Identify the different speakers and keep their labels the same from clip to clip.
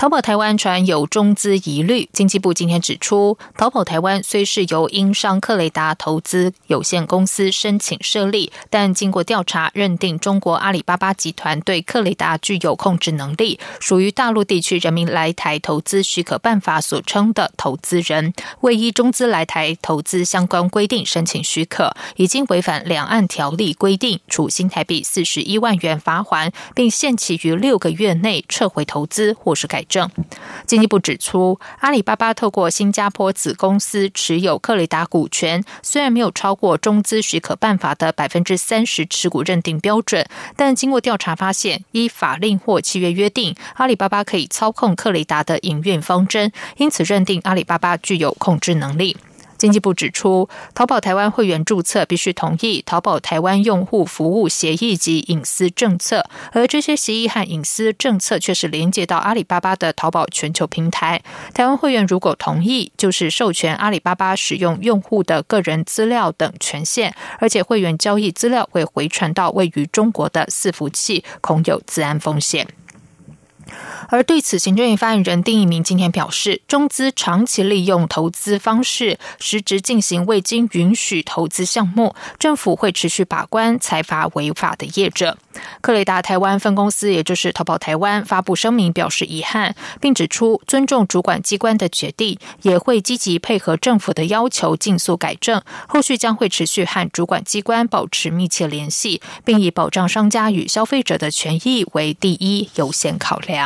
Speaker 1: 淘宝台湾传有中资疑虑，经济部今天指出，淘宝台湾虽是由英商克雷达投资有限公司申请设立，但经过调查认定，中国阿里巴巴集团对克雷达具有控制能力，属于大陆地区人民来台投资许可办法所称的投资人，未依中资来台投资相关规定申请许可，已经违反两岸条例规定，处新台币四十一万元罚款，并限期于六个月内撤回投资或是改。证经济部指出，阿里巴巴透过新加坡子公司持有克雷达股权，虽然没有超过中资许可办法的百分之三十持股认定标准，但经过调查发现，依法令或契约约定，阿里巴巴可以操控克雷达的营运方针，因此认定阿里巴巴具有控制能力。经济部指出，淘宝台湾会员注册必须同意淘宝台湾用户服务协议及隐私政策，而这些协议和隐私政策却是连接到阿里巴巴的淘宝全球平台。台湾会员如果同意，就是授权阿里巴巴使用用户的个人资料等权限，而且会员交易资料会回传到位于中国的伺服器，恐有自安风险。而对此，行政院发言人丁一鸣今天表示，中资长期利用投资方式，实质进行未经允许投资项目，政府会持续把关，裁罚违法的业者。克雷达台湾分公司，也就是淘宝台湾，发布声明表示遗憾，并指出尊重主管机关的决定，也会积极配合政府的要求，尽速改正。后续将会持续和主管机关保持密切联系，并以保障商家与消费者的权益为第一优先考量。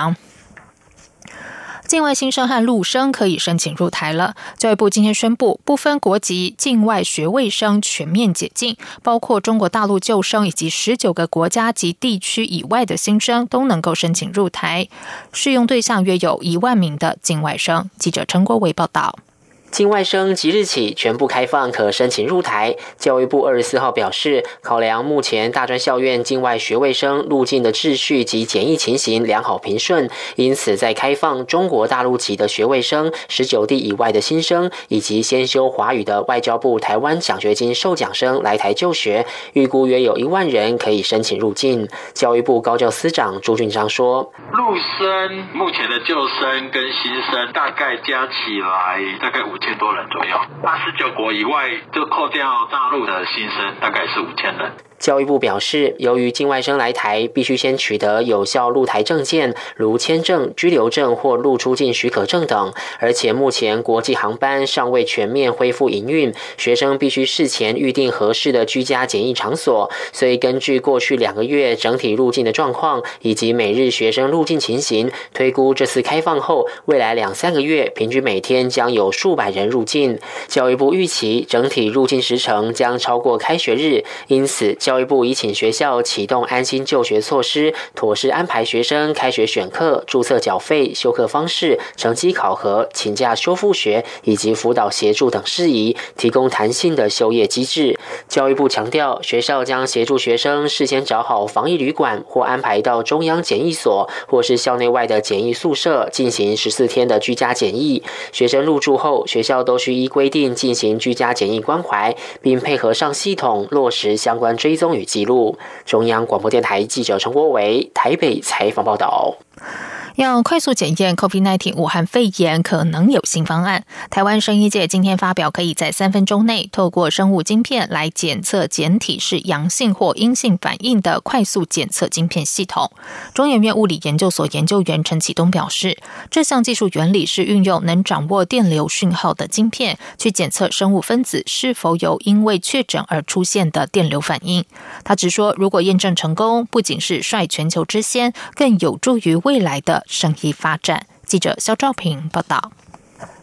Speaker 1: 境外新生和陆生可以申请入台了。教育部今天宣布，不分国籍，境外学位生全面解禁，包括中国大陆旧生以及十九个国家及地区以外的新生都能够申请入台。适用对象约有一万名的境外生。记者陈国伟报道。
Speaker 2: 境外生即日起全部开放，可申请入台。教育部二十四号表示，考量目前大专校院境外学位生入境的秩序及检疫情形良好平顺，因此在开放中国大陆籍的学位生、十九地以外的新生，以及先修华语的外交部台湾奖学金受奖生来台就学，预估约有一万人可以申请入境。教育部高教司长朱俊章说：“陆生目前的旧生跟新生大概加起来大概五。”千多人左右，八十九国以外就扣掉大陆的新生，大概是五千人。教育部表示，由于境外生来台必须先取得有效入台证件，如签证、居留证或入出境许可证等，而且目前国际航班尚未全面恢复营运，学生必须事前预定合适的居家检疫场所。所以，根据过去两个月整体入境的状况以及每日学生入境情形，推估这次开放后，未来两三个月平均每天将有数百人入境。教育部预期整体入境时程将超过开学日，因此教。教育部已请学校启动安心就学措施，妥善安排学生开学选课、注册缴费、休课方式、成绩考核、请假修复学以及辅导协助等事宜，提供弹性的休业机制。教育部强调，学校将协助学生事先找好防疫旅馆，或安排到中央检疫所，或是校内外的检疫宿舍进行十四天的居家检疫。学生入住后，学校都需依规定进行居家检疫关怀，并配合上系统落实相关追踪。与记录，中央广播电台记者陈国伟台北采访报道。
Speaker 1: 要快速检验 COVID-19 武汉肺炎，可能有新方案。台湾生医界今天发表，可以在三分钟内透过生物晶片来检测简体是阳性或阴性反应的快速检测晶片系统。中研院物理研究所研究员陈启东表示，这项技术原理是运用能掌握电流讯号的晶片，去检测生物分子是否有因为确诊而出现的电流反应。他直说，如果验证成功，不仅是率全球之先，更有助于未来的。生意发展。记者肖兆平报道。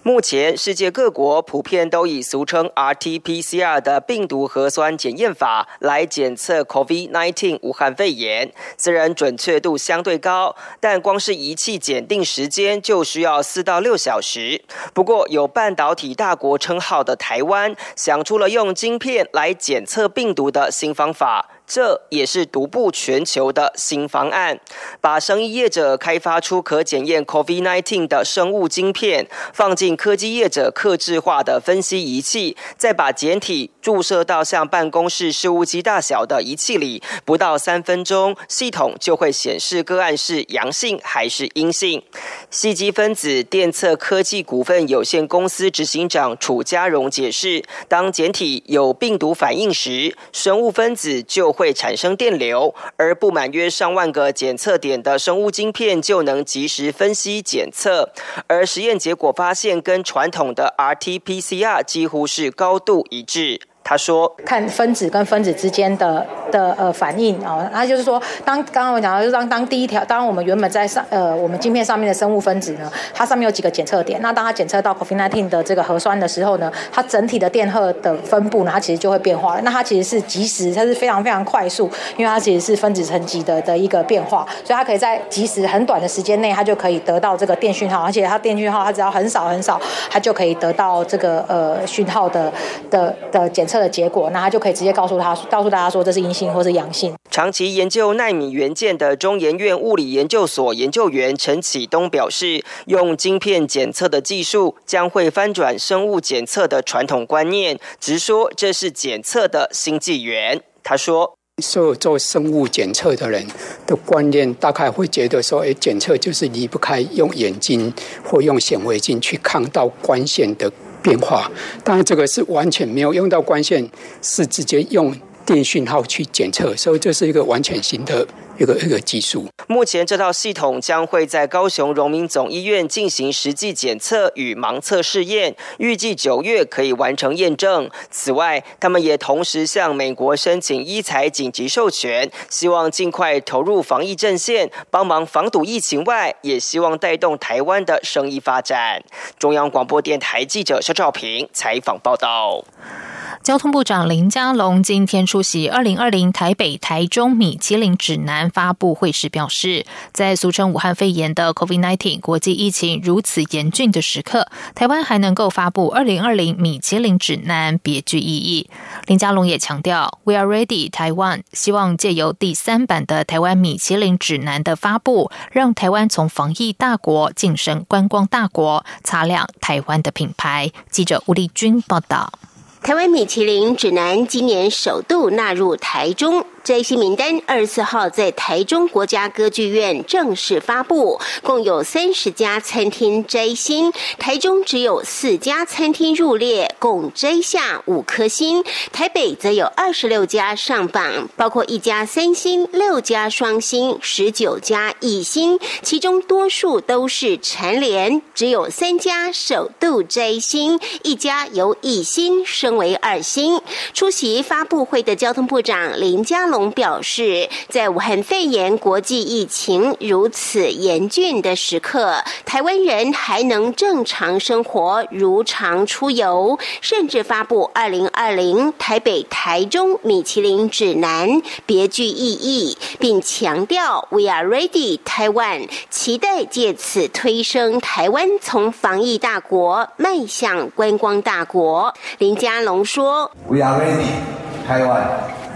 Speaker 3: 目前，世界各国普遍都以俗称 RT-PCR 的病毒核酸检验法来检测 COVID-19 武汉肺炎，虽然准确度相对高，但光是仪器检定时间就需要四到六小时。不过，有半导体大国称号的台湾，想出了用晶片来检测病毒的新方法。这也是独步全球的新方案，把生意业者开发出可检验 COVID-19 的生物晶片，放进科技业者克制化的分析仪器，再把简体注射到像办公室事务机大小的仪器里，不到三分钟，系统就会显示个案是阳性还是阴性。细基分子电测科技股份有限公司执行长楚家荣解释，当简体有病毒反应时，生物分子就会产生电流，而布满约上万个检测点的生物晶片就能及时分析检测。而实验结果发现，跟传统的 RT-PCR 几乎是高度一致。他说：“
Speaker 4: 看分子跟分子之间的的呃反应啊，那就是说，当刚刚我讲到，就是当当第一条，当我们原本在上呃我们镜片上面的生物分子呢，它上面有几个检测点，那当它检测到 COVID-19 的这个核酸的时候呢，它整体的电荷的分布呢，它其实就会变化。那它其实是及时，它是非常非常快速，因为它其实是分子层级的的一个变化，所以它可以在及时很短的时间内，它就可以得到这个电讯号，而且它电讯号它只要很少很少，它就可以得到这个呃讯号的的的检。测的结果，那他就可以直接告诉他，告诉大家说这是阴性或是阳性。
Speaker 3: 长期研究纳米元件的中研院物理研究所研究员陈启东表示，用晶片检测的技术将会翻转生物检测的传统观念，直说这是检测的新纪元。他说，
Speaker 5: 所有做生物检测的人的观念，大概会觉得说，哎，检测就是离不开用眼睛或用显微镜去看到光线的。变化，当然这个是完全没有用到光线，是直接用电讯号去检测，所以这是一个完全新的。一个一个技术，
Speaker 3: 目前这套系统将会在高雄荣民总医院进行实际检测与盲测试验，预计九月可以完成验证。此外，他们也同时向美国申请医材紧急授权，希望尽快投入防疫阵线，帮忙防堵疫情外，也希望带动台湾的生意发展。中央广播电台记者肖兆平采访报道。
Speaker 1: 交通部长林佳龙今天出席二零二零台北、台中米其林指南发布会时表示，在俗称武汉肺炎的 COVID-19 国际疫情如此严峻的时刻，台湾还能够发布二零二零米其林指南，别具意义。林佳龙也强调，We are ready Taiwan，希望借由第三版的台湾米其林指南的发布，让台湾从防疫大国晋升观光大国，擦亮台湾的品牌。记者吴丽君报道。
Speaker 6: 台湾米其林指南今年首度纳入台中。摘星名单二十四号在台中国家歌剧院正式发布，共有三十家餐厅摘星，台中只有四家餐厅入列，共摘下五颗星。台北则有二十六家上榜，包括一家三星、六家双星、十九家一星，其中多数都是蝉联，只有三家首度摘星，一家由一星升为二星。出席发布会的交通部长林佳。龙表示，在武汉肺炎国际疫情如此严峻的时刻，台湾人还能正常生活、如常出游，甚至发布二零二零台北、台中米其林指南，别具意义，并强调 “We are ready Taiwan”，期待借此推升台湾从防疫大国迈向观光大国。林佳龙说
Speaker 7: ：“We are ready Taiwan。”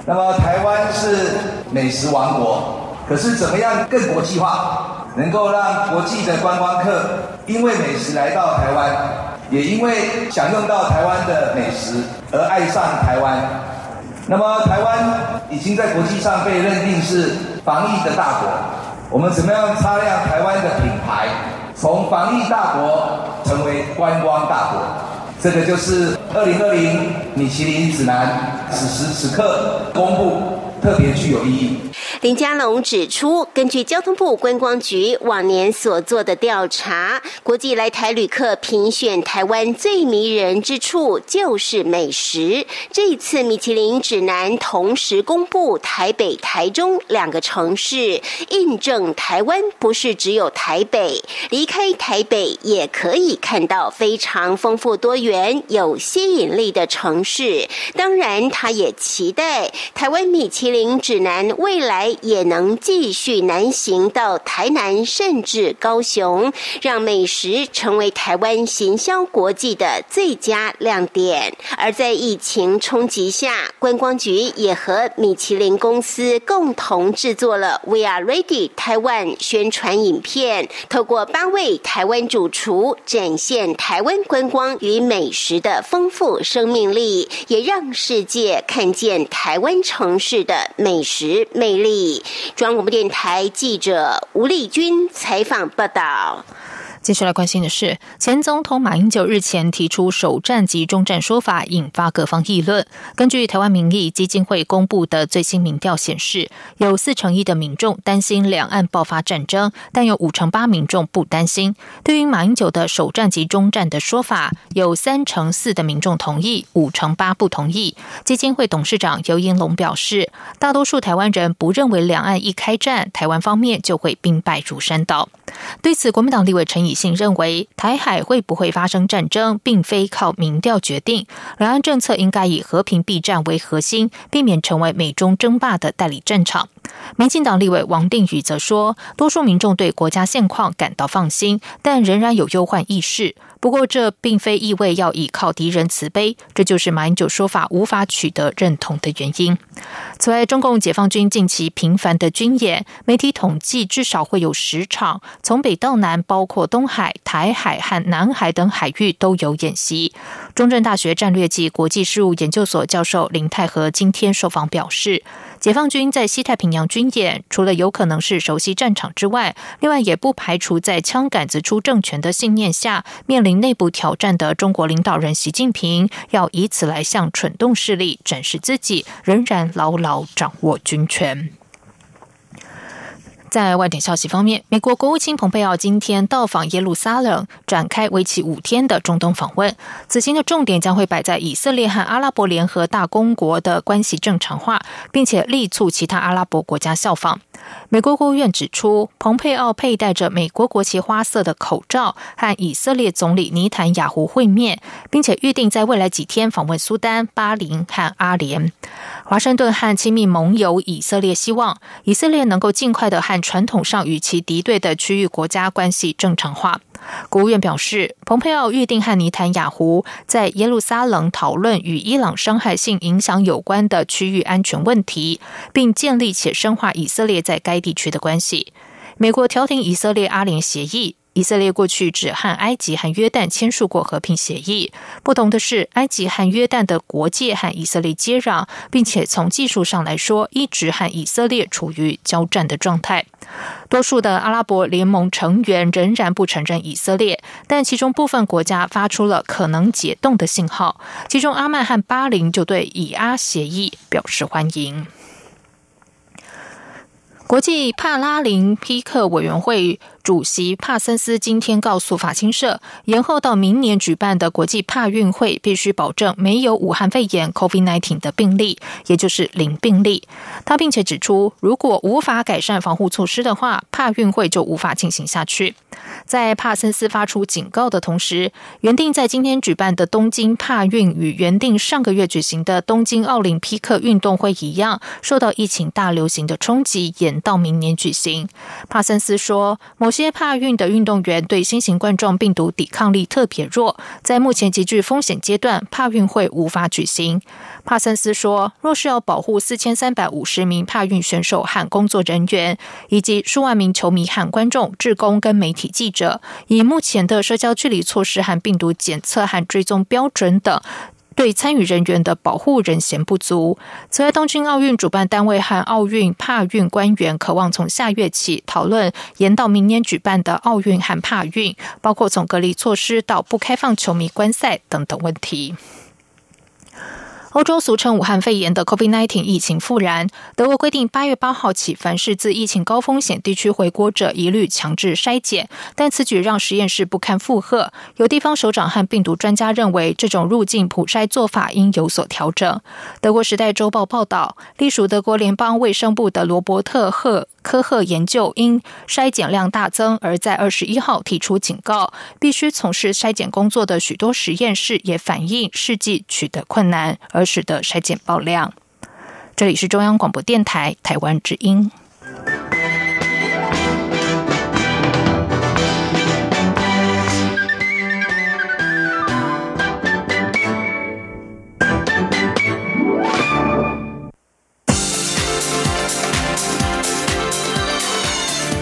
Speaker 7: 那么台湾是美食王国，可是怎么样更国际化，能够让国际的观光客因为美食来到台湾，也因为享用到台湾的美食而爱上台湾。那么台湾已经在国际上被认定是防疫的大国，我们怎么样擦亮台湾的品牌，从防疫大国成为观光大国？这个就是二零二零米其林指南此时此刻公布特别具有意义。
Speaker 6: 林佳龙指出，根据交通部观光局往年所做的调查，国际来台旅客评选台湾最迷人之处就是美食。这次米其林指南同时公布台北、台中两个城市，印证台湾不是只有台北，离开台北也可以看到非常丰富多元、有吸引力的城市。当然，他也期待台湾米其林指南未来。也能继续南行到台南，甚至高雄，让美食成为台湾行销国际的最佳亮点。而在疫情冲击下，观光局也和米其林公司共同制作了 “We Are Ready Taiwan” 宣传影片，透过八位台湾主厨展现台湾观光与美食的丰富生命力，也让世界看见台湾城市的美食魅力。中央广播电台记者吴丽君采访报道。
Speaker 1: 接下来关心的是，前总统马英九日前提出首战及中战说法，引发各方议论。根据台湾民意基金会公布的最新民调显示，有四成一的民众担心两岸爆发战争，但有五成八民众不担心。对于马英九的首战及中战的说法，有三成四的民众同意，五成八不同意。基金会董事长尤英龙表示，大多数台湾人不认为两岸一开战，台湾方面就会兵败如山倒。对此，国民党立委陈以信认为，台海会不会发生战争，并非靠民调决定。两岸政策应该以和平避战为核心，避免成为美中争霸的代理战场。民进党立委王定宇则说，多数民众对国家现况感到放心，但仍然有忧患意识。不过，这并非意味要依靠敌人慈悲，这就是马英九说法无法取得认同的原因。此外，中共解放军近期频繁的军演，媒体统计至少会有十场，从北到南，包括东海、台海和南海等海域都有演习。中正大学战略暨国际事务研究所教授林泰和今天受访表示。解放军在西太平洋军演，除了有可能是熟悉战场之外，另外也不排除在枪杆子出政权的信念下，面临内部挑战的中国领导人习近平，要以此来向蠢动势力展示自己仍然牢牢掌握军权。在外电消息方面，美国国务卿蓬佩奥今天到访耶路撒冷，展开为期五天的中东访问。此行的重点将会摆在以色列和阿拉伯联合大公国的关系正常化，并且力促其他阿拉伯国家效仿。美国国务院指出，蓬佩奥佩戴着美国国旗花色的口罩，和以色列总理尼坦雅胡会面，并且预定在未来几天访问苏丹、巴林和阿联。华盛顿和亲密盟友以色列希望以色列能够尽快的和传统上与其敌对的区域国家关系正常化。国务院表示，蓬佩奥预定和尼坦雅胡在耶路撒冷讨论与伊朗伤害性影响有关的区域安全问题，并建立且深化以色列在该地区的关系。美国调停以色列阿联协议。以色列过去只和埃及和约旦签署过和平协议。不同的是，埃及和约旦的国界和以色列接壤，并且从技术上来说，一直和以色列处于交战的状态。多数的阿拉伯联盟成员仍然不承认以色列，但其中部分国家发出了可能解冻的信号。其中，阿曼和巴林就对以阿协议表示欢迎。国际帕拉林匹克委员会。主席帕森斯今天告诉法新社，延后到明年举办的国际帕运会必须保证没有武汉肺炎 （COVID-19） 的病例，也就是零病例。他并且指出，如果无法改善防护措施的话，帕运会就无法进行下去。在帕森斯发出警告的同时，原定在今天举办的东京帕运与原定上个月举行的东京奥林匹克运动会一样，受到疫情大流行的冲击，延到明年举行。帕森斯说，某。些帕运的运动员对新型冠状病毒抵抗力特别弱，在目前极具风险阶段，帕运会无法举行。帕森斯说：“若是要保护四千三百五十名帕运选手和工作人员，以及数万名球迷和观众、志工跟媒体记者，以目前的社交距离措施和病毒检测和追踪标准等。”对参与人员的保护仍嫌不足。此外，东京奥运主办单位和奥运帕运官员渴望从下月起讨论延到明年举办的奥运和帕运，包括从隔离措施到不开放球迷观赛等等问题。欧洲俗称武汉肺炎的 COVID-19 疫情复燃，德国规定八月八号起，凡是自疫情高风险地区回国者，一律强制筛检。但此举让实验室不堪负荷，有地方首长和病毒专家认为，这种入境普筛做法应有所调整。德国时代周报报道，隶属德国联邦卫生部的罗伯特赫。科赫研究因筛检量大增，而在二十一号提出警告，必须从事筛检工作的许多实验室也反映试剂取得困难，而使得筛检爆量。这里是中央广播电台台湾之音。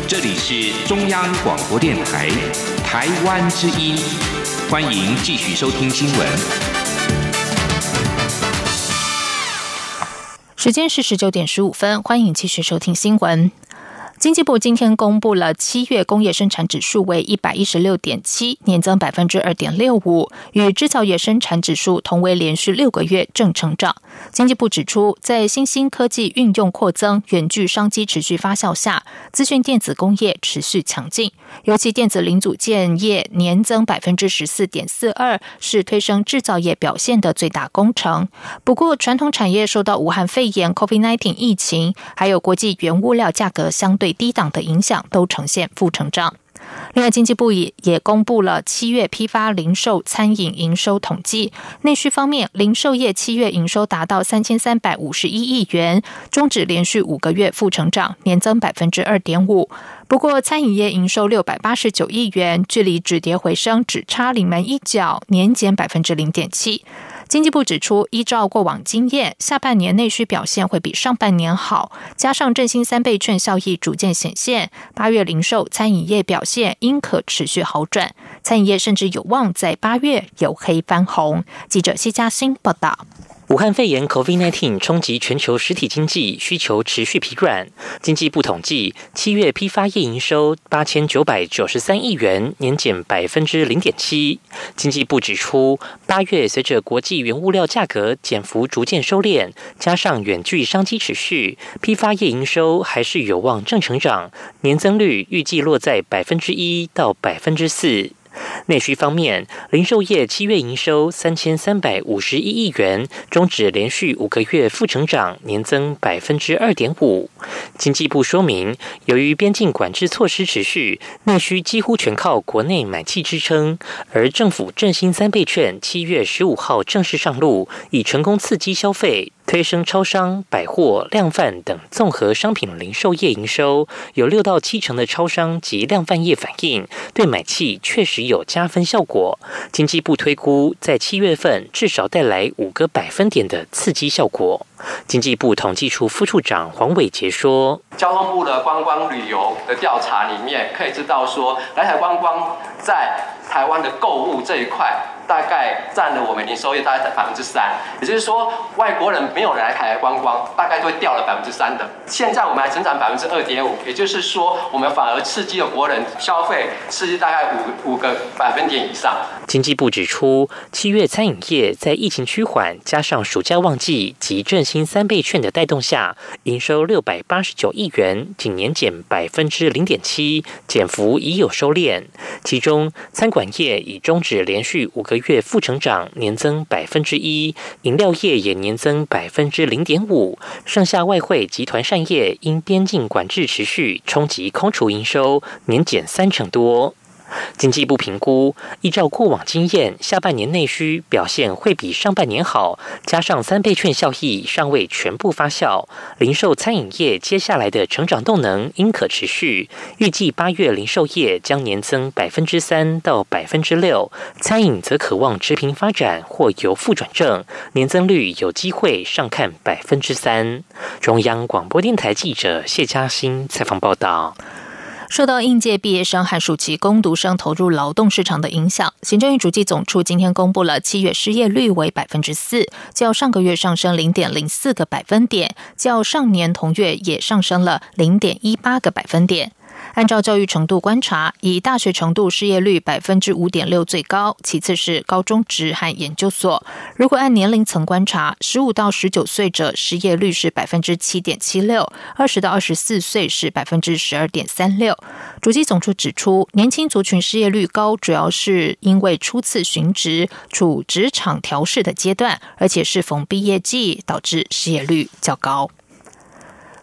Speaker 8: 这里是中央广播电台台湾之音，欢迎继续收听新闻。
Speaker 1: 时间是十九点十五分，欢迎继续收听新闻。经济部今天公布了七月工业生产指数为一百一十六点七，年增百分之二点六五，与制造业生产指数同为连续六个月正成长。经济部指出，在新兴科技运用扩增、远距商机持续发酵下，资讯电子工业持续强劲，尤其电子零组件业年增百分之十四点四二，是推升制造业表现的最大工程。不过，传统产业受到武汉肺炎 （COVID-19） 疫情，还有国际原物料价格相对。低档的影响都呈现负成长。另外，经济部也也公布了七月批发、零售、餐饮营收统计。内需方面，零售业七月营收达到三千三百五十一亿元，终止连续五个月负成长，年增百分之二点五。不过，餐饮业营收六百八十九亿元，距离止跌回升只差临门一脚，年减百分之零点七。经济部指出，依照过往经验，下半年内需表现会比上半年好，加上振兴三倍券效益逐渐显现，八月零售餐饮业表现应可持续好转，餐饮业甚至有望在八月由黑翻红。记者谢嘉欣报道。
Speaker 9: 武汉肺炎 （COVID-19） 冲击全球实体经济，需求持续疲软。经济部统计，七月批发业营收八千九百九十三亿元，年减百分之零点七。经济部指出，八月随着国际原物料价格减幅逐渐收敛，加上远距商机持续，批发业营收还是有望正成长，年增率预计落在百分之一到百分之四。内需方面，零售业七月营收三千三百五十一亿元，终止连续五个月负成长，年增百分之二点五。经济部说明，由于边境管制措施持续，内需几乎全靠国内买气支撑，而政府振兴三倍券七月十五号正式上路，已成功刺激消费。推升超商、百货、量贩等综合商品零售业营收，有六到七成的超商及量贩业反映，对买气确实有加分效果。经济部推估，在七月份至少带来五个百分点的刺激效果。经济部统计处副处长黄伟杰说：“
Speaker 10: 交通部的观光旅游的调查里面，可以知道说，来台观光在台湾的购物这一块。”大概占了我们零售业大概在百分之三，也就是说外国人没有来台观光，大概就会掉了百分之三的。现在我们还增长百分之二点五，也就是说我们反而刺激了国人消费，刺激大概五五个百分点以上。
Speaker 9: 经济部指出，七月餐饮业在疫情趋缓，加上暑假旺季及振兴三倍券的带动下，营收六百八十九亿元，仅年减百分之零点七，减幅已有收敛。其中餐馆业已终止连续五个。月负成长，年增百分之一；饮料业也年增百分之零点五。剩下外汇集团善业因边境管制持续冲击空厨营收，年减三成多。经济部评估，依照过往经验，下半年内需表现会比上半年好，加上三倍券效益尚未全部发酵，零售餐饮业接下来的成长动能应可持续。预计八月零售业将年增百分之三到百分之六，餐饮则渴望持平发展或由负转正，年增率有机会上看百分之三。中央广播电台记者谢嘉欣采访报道。
Speaker 1: 受到应届毕业生和暑期攻读生投入劳动市场的影响，行政与主计总处今天公布了七月失业率为百分之四，较上个月上升零点零四个百分点，较上年同月也上升了零点一八个百分点。按照教育程度观察，以大学程度失业率百分之五点六最高，其次是高中职和研究所。如果按年龄层观察，十五到十九岁者失业率是百分之七点七六，二十到二十四岁是百分之十二点三六。主机总处指出，年轻族群失业率高，主要是因为初次寻职、处职场调试的阶段，而且是逢毕业季，导致失业率较高。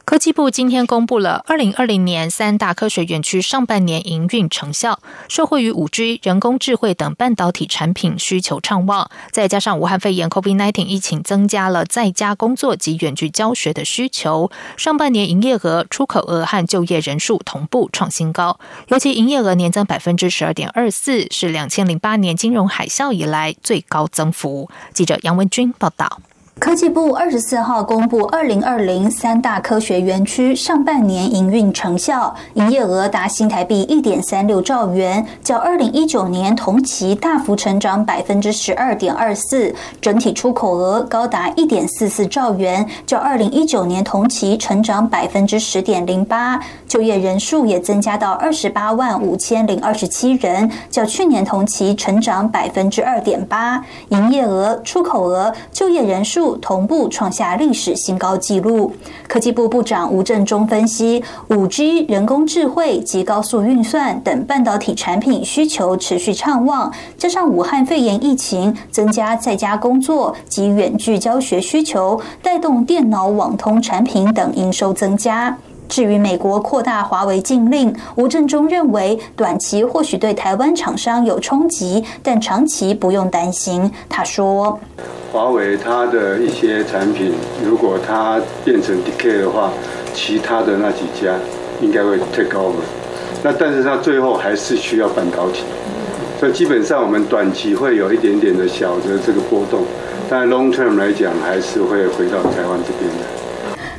Speaker 1: 科技部今天公布了二零二零年三大科学园区上半年营运成效，受惠于五 G、人工智慧等半导体产品需求畅旺，再加上武汉肺炎 （COVID-19） 疫情增加了在家工作及远距教学的需求，上半年营业额、出口额和就业人数同步创新高，尤其营业额年增百分之十二点二四，是两千零八年金融海啸以来最高增幅。记者杨文君报道。
Speaker 11: 科技部二十四号公布二零二零三大科学园区上半年营运成效，营业额达新台币一点三六兆元，较二零一九年同期大幅成长百分之十二点二四；整体出口额高达一点四四兆元，较二零一九年同期成长百分之十点零八；就业人数也增加到二十八万五千零二十七人，较去年同期成长百分之二点八；营业额、出口额、就业人数。同步创下历史新高纪录。科技部部长吴振中分析，五 G、人工智慧及高速运算等半导体产品需求持续畅旺，加上武汉肺炎疫情增加在家工作及远距教学需求，带动电脑网通产品等营收增加。至于美国扩大华为禁令，吴振中认为短期或许对台湾厂商有冲击，但长期不用担心。他说：“
Speaker 12: 华为它的一些产品，如果它变成 decay 的话，其他的那几家应该会 take over。那但是它最后还是需要半导体，所以基本上我们短期会有一点点的小的这个波动，但 long term 来讲还是会回到台湾这边的。”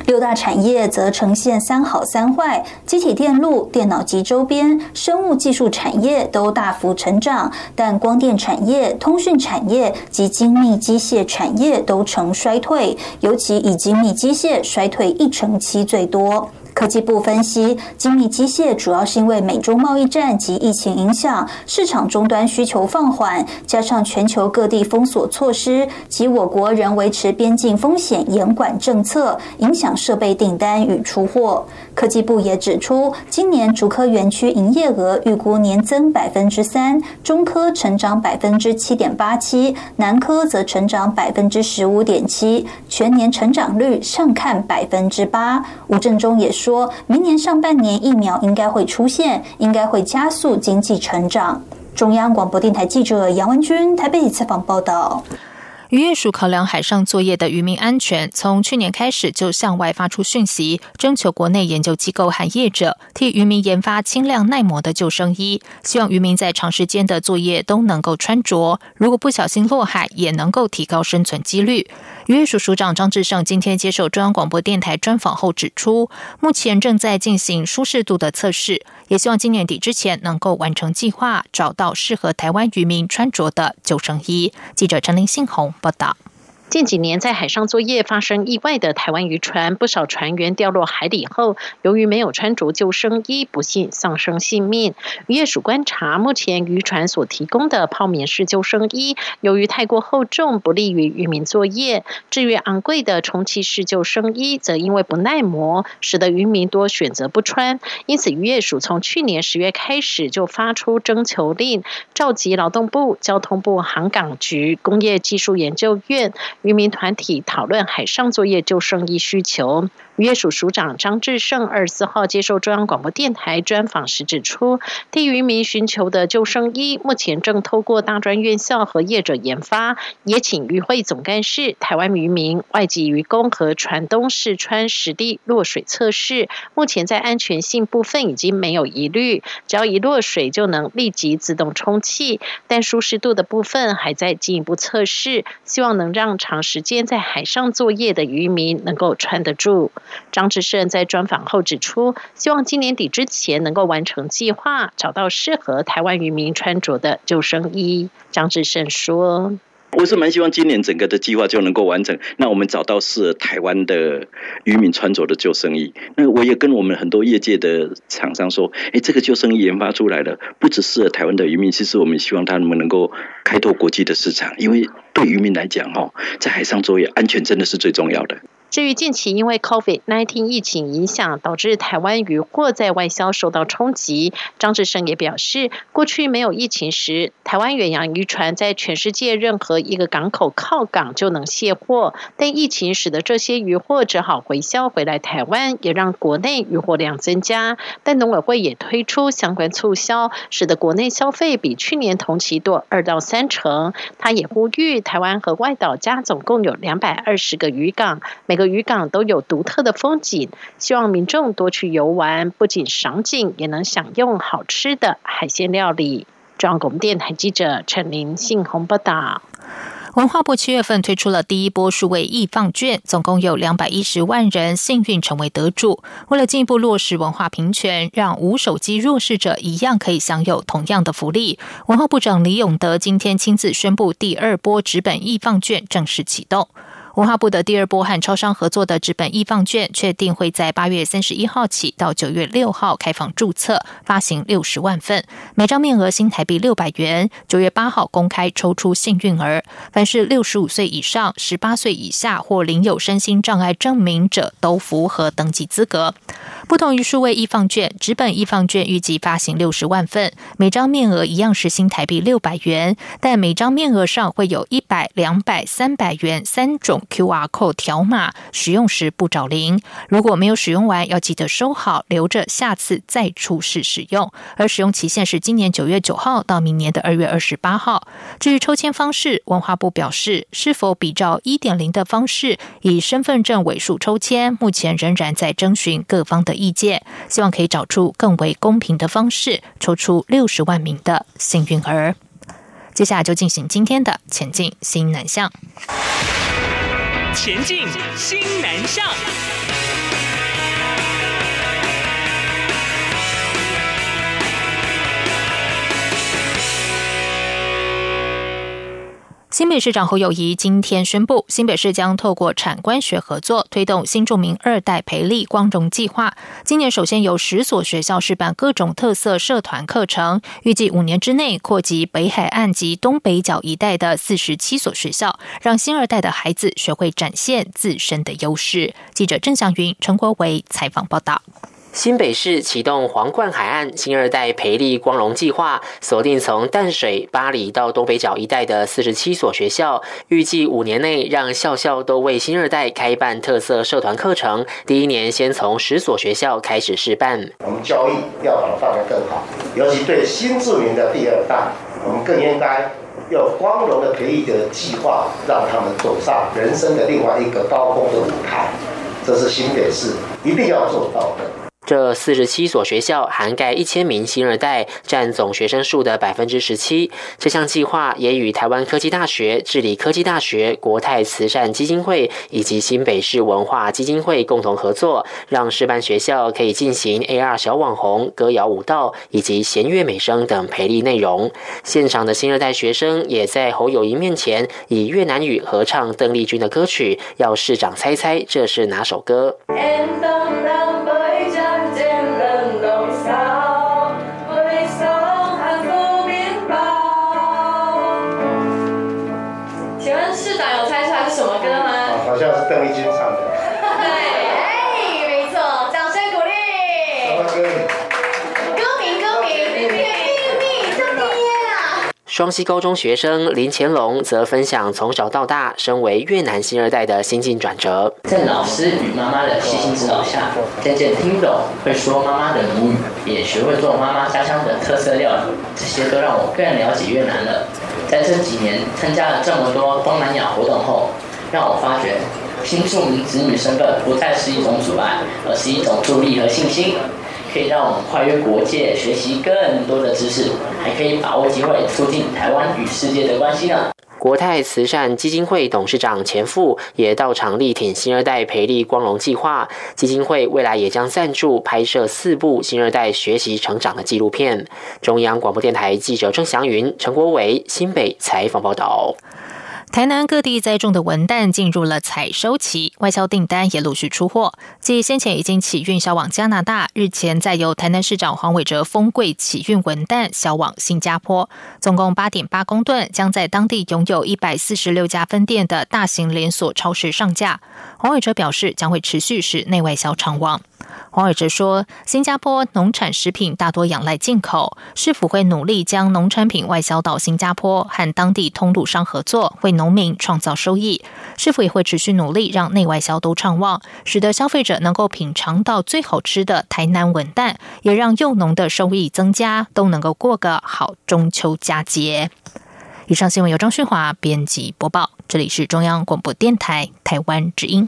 Speaker 11: 六大产业则呈现三好三坏，机体电路、电脑及周边、生物技术产业都大幅成长，但光电产业、通讯产业及精密机械产业都呈衰退，尤其以精密机械衰退一成七最多。科技部分析，精密机械主要是因为美中贸易战及疫情影响，市场终端需求放缓，加上全球各地封锁措施及我国仍维持边境风险严管政策，影响设备订单与出货。科技部也指出，今年竹科园区营业额预估年增百分之三，中科成长百分之七点八七，南科则成长百分之十五点七，全年成长率上看百分之八。吴振中也说说明年上半年疫苗应该会出现，应该会加速经济成长。中央广播电台记者杨文君台北采访报道。
Speaker 1: 渔业署考量海上作业的渔民安全，从去年开始就向外发出讯息，征求国内研究机构和业者替渔民研发轻量耐磨的救生衣，希望渔民在长时间的作业都能够穿着，如果不小心落海，也能够提高生存几率。渔业署署长张志胜今天接受中央广播电台专访后指出，目前正在进行舒适度的测试，也希望今年底之前能够完成计划，找到适合台湾渔民穿着的救生衣。记者陈林信宏报道。
Speaker 13: 近几年在海上作业发生意外的台湾渔船，不少船员掉落海里后，由于没有穿着救生衣，不幸丧生性命。渔业署观察，目前渔船所提供的泡棉式救生衣，由于太过厚重，不利于渔民作业；至于昂贵的充气式救生衣，则因为不耐磨，使得渔民多选择不穿。因此，渔业署从去年十月开始就发出征求令，召集劳动部、交通部、航港局、工业技术研究院。渔民团体讨论海上作业救生衣需求。渔业署署长张志胜二十四号接受中央广播电台专访时指出，替渔民寻求的救生衣，目前正透过大专院校和业者研发，也请渔会总干事、台湾渔民、外籍渔工和船东试穿实地落水测试，目前在安全性部分已经没有疑虑，只要一落水就能立即自动充气，但舒适度的部分还在进一步测试，希望能让长时间在海上作业的渔民能够穿得住。张志胜在专访后指出，希望今年底之前能够完成计划，找到适合台湾渔民穿着的救生衣。张志胜说：“
Speaker 14: 我是蛮希望今年整个的计划就能够完成。那我们找到适合台湾的渔民穿着的救生衣。那我也跟我们很多业界的厂商说，哎，这个救生衣研发出来了，不只适合台湾的渔民，其实我们希望他们能够开拓国际的市场，因为对渔民来讲，哈，在海上作业安全真的是最重要的。
Speaker 13: 至于近期因为 COVID-19 疫情影响，导致台湾渔获在外销受到冲击，张志胜也表示，过去没有疫情时，台湾远洋渔船在全世界任何一个港口靠港就能卸货，但疫情使得这些渔获只好回销回来台湾，也让国内渔获量增加。但农委会也推出相关促销，使得国内消费比去年同期多二到三成。他也呼吁台湾和外岛加总共有两百二十个渔港，每个。渔港都有独特的风景，希望民众多去游玩，不仅赏景，也能享用好吃的海鲜料理。中央广电台记者陈林信宏报道。
Speaker 1: 文化部七月份推出了第一波数位易放券，总共有两百一十万人幸运成为得主。为了进一步落实文化平权，让无手机弱势者一样可以享有同样的福利，文化部长李永德今天亲自宣布，第二波纸本易放券正式启动。文化部的第二波和超商合作的纸本易放券，确定会在八月三十一号起到九月六号开放注册，发行六十万份，每张面额新台币六百元。九月八号公开抽出幸运儿，凡是六十五岁以上、十八岁以下或领有身心障碍证明者都符合登记资格。不同于数位易放券，纸本易放券预计发行六十万份，每张面额一样是新台币六百元，但每张面额上会有一百、两百、三百元三种 QR code 条码，使用时不找零。如果没有使用完，要记得收好，留着下次再出示使用。而使用期限是今年九月九号到明年的二月二十八号。至于抽签方式，文化部表示，是否比照一点零的方式以身份证尾数抽签，目前仍然在征询各方的。意见，希望可以找出更为公平的方式，抽出六十万名的幸运儿。接下来就进行今天的前进新南向。前进新南向。新北市长侯友谊今天宣布，新北市将透过产官学合作，推动新著名二代培力光荣计划。今年首先由十所学校试办各种特色社团课程，预计五年之内扩及北海岸及东北角一带的四十七所学校，让新二代的孩子学会展现自身的优势。记者郑祥云、陈国伟采访报道。
Speaker 2: 新北市启动皇冠海岸新二代培力光荣计划，锁定从淡水、巴黎到东北角一带的四十七所学校，预计五年内让校校都为新二代开办特色社团课程。第一年先从十所学校开始试办。
Speaker 15: 我们教育要把它办得更好，尤其对新住民的第二代，我们更应该用光荣的培育的计划，让他们走上人生的另外一个高峰的舞台。这是新北市一定要做到的。
Speaker 2: 这四十七所学校涵盖一千名新二代，占总学生数的百分之十七。这项计划也与台湾科技大学、治理科技大学、国泰慈善基金会以及新北市文化基金会共同合作，让示范学校可以进行 AR 小网红、歌谣舞蹈以及弦乐美声等培力内容。现场的新二代学生也在侯友谊面前以越南语合唱邓丽君的歌曲，要市长猜猜这是哪首歌。双溪高中学生林乾隆则分享从小到大身为越南新二代的心境转折。
Speaker 16: 在老师与妈妈的悉心指导下，渐渐听懂会说妈妈的母语，也学会做妈妈家乡的特色料理，这些都让我更了解越南了。在这几年参加了这么多东南亚活动后，让我发觉。新住民子女身份不再是一种阻碍，而是一种助力和信心，可以让我们跨越国界，学习更多的知识，还可以把握机会，促进台湾与世界的关系呢。
Speaker 2: 国泰慈善基金会董事长钱富也到场力挺新二代培力光荣计划，基金会未来也将赞助拍摄四部新二代学习成长的纪录片。中央广播电台记者郑祥云、陈国伟新北采访报道。
Speaker 1: 台南各地栽种的文旦进入了采收期，外销订单也陆续出货。继先前已经起运销往加拿大，日前再由台南市长黄伟哲封柜起运文旦销往新加坡，总共八点八公吨，将在当地拥有一百四十六家分店的大型连锁超市上架。黄伟哲表示，将会持续使内外销畅旺。黄伟哲说：“新加坡农产食品大多仰赖进口，市府会努力将农产品外销到新加坡，和当地通路商合作，为农民创造收益。市府也会持续努力，让内外销都畅旺，使得消费者能够品尝到最好吃的台南文旦，也让幼农的收益增加，都能够过个好中秋佳节。”以上新闻由张旭华编辑播报，这里是中央广播电台台湾之音。